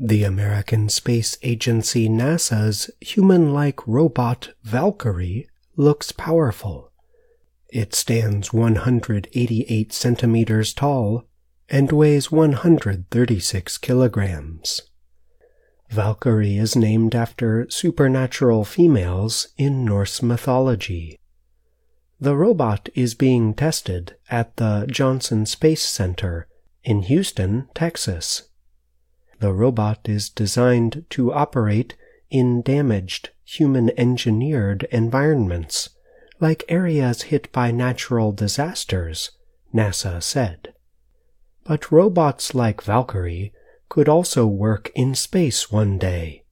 The American Space Agency NASA's human like robot Valkyrie looks powerful. It stands 188 centimeters tall and weighs 136 kilograms. Valkyrie is named after supernatural females in Norse mythology. The robot is being tested at the Johnson Space Center in Houston, Texas. The robot is designed to operate in damaged, human engineered environments, like areas hit by natural disasters, NASA said. But robots like Valkyrie could also work in space one day.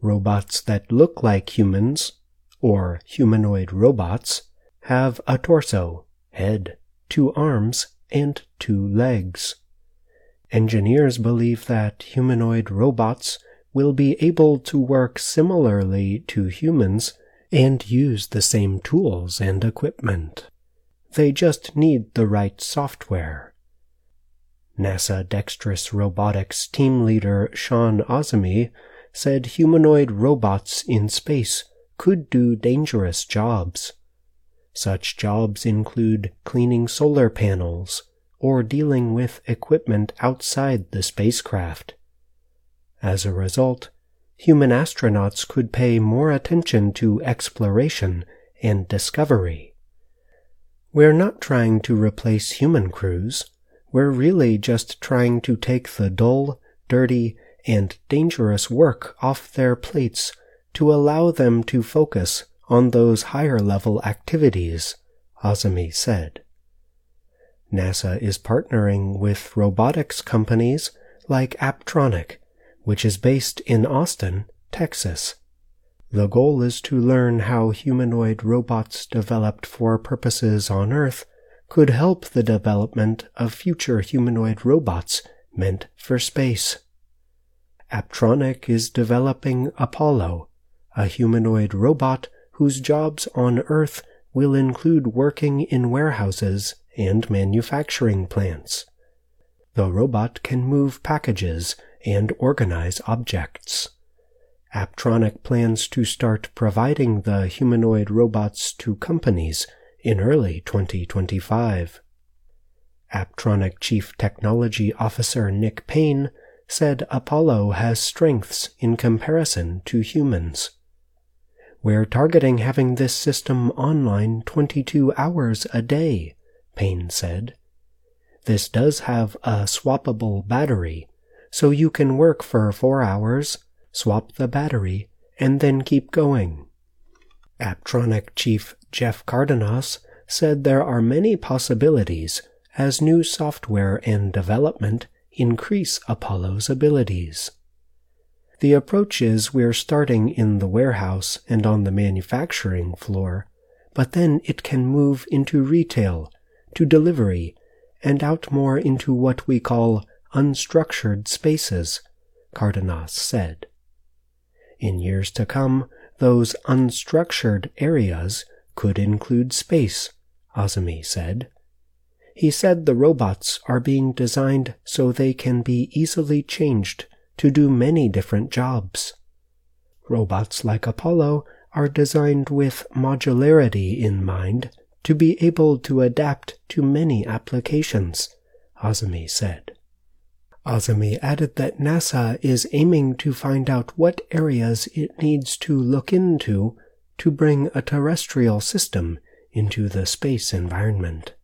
Robots that look like humans, or humanoid robots, have a torso, head, two arms, and two legs. Engineers believe that humanoid robots will be able to work similarly to humans and use the same tools and equipment. They just need the right software. NASA Dexterous Robotics team leader Shaun Azimi said humanoid robots in space could do dangerous jobs. Such jobs include cleaning solar panels or dealing with equipment outside the spacecraft. As a result, human astronauts could pay more attention to exploration and discovery. We're not trying to replace human crews. We're really just trying to take the dull, dirty, and dangerous work off their plates to allow them to focus on those higher level activities, Azimi said. NASA is partnering with robotics companies like Apptronik, which is based in Austin, Texas. The goal is to learn how humanoid robots developed for purposes on Earth could help the development of future humanoid robots meant for space. Apptronik is developing Apollo, a humanoid robot whose jobs on Earth will include working in warehouses and manufacturing plants. The robot can move packages and organize objects. Apptronik plans to start providing the humanoid robots to companies in early 2025. Apptronik Chief Technology Officer Nick Payne said Apollo has strengths in comparison to humans. We're targeting having this system online 22 hours a day, Payne said. This does have a swappable battery, so you can work for four hours, swap the battery, and then keep going. Apptronik Chief Jeff Cardenas said there are many possibilities as new software and development increase Apollo's abilities. The approach is we're starting in the warehouse and on the manufacturing floor, but then it can move into retail, to delivery, and out more into what we call unstructured spaces, Cardenas said. In years to come, those unstructured areas could include space, Azimi said. He said the robots are being designed so they can be easily changed to do many different jobs. Robots like Apollo are designed with modularity in mind to be able to adapt to many applications, Azimi said. Azimi added that NASA is aiming to find out what areas it needs to look into to bring a terrestrial system into the space environment.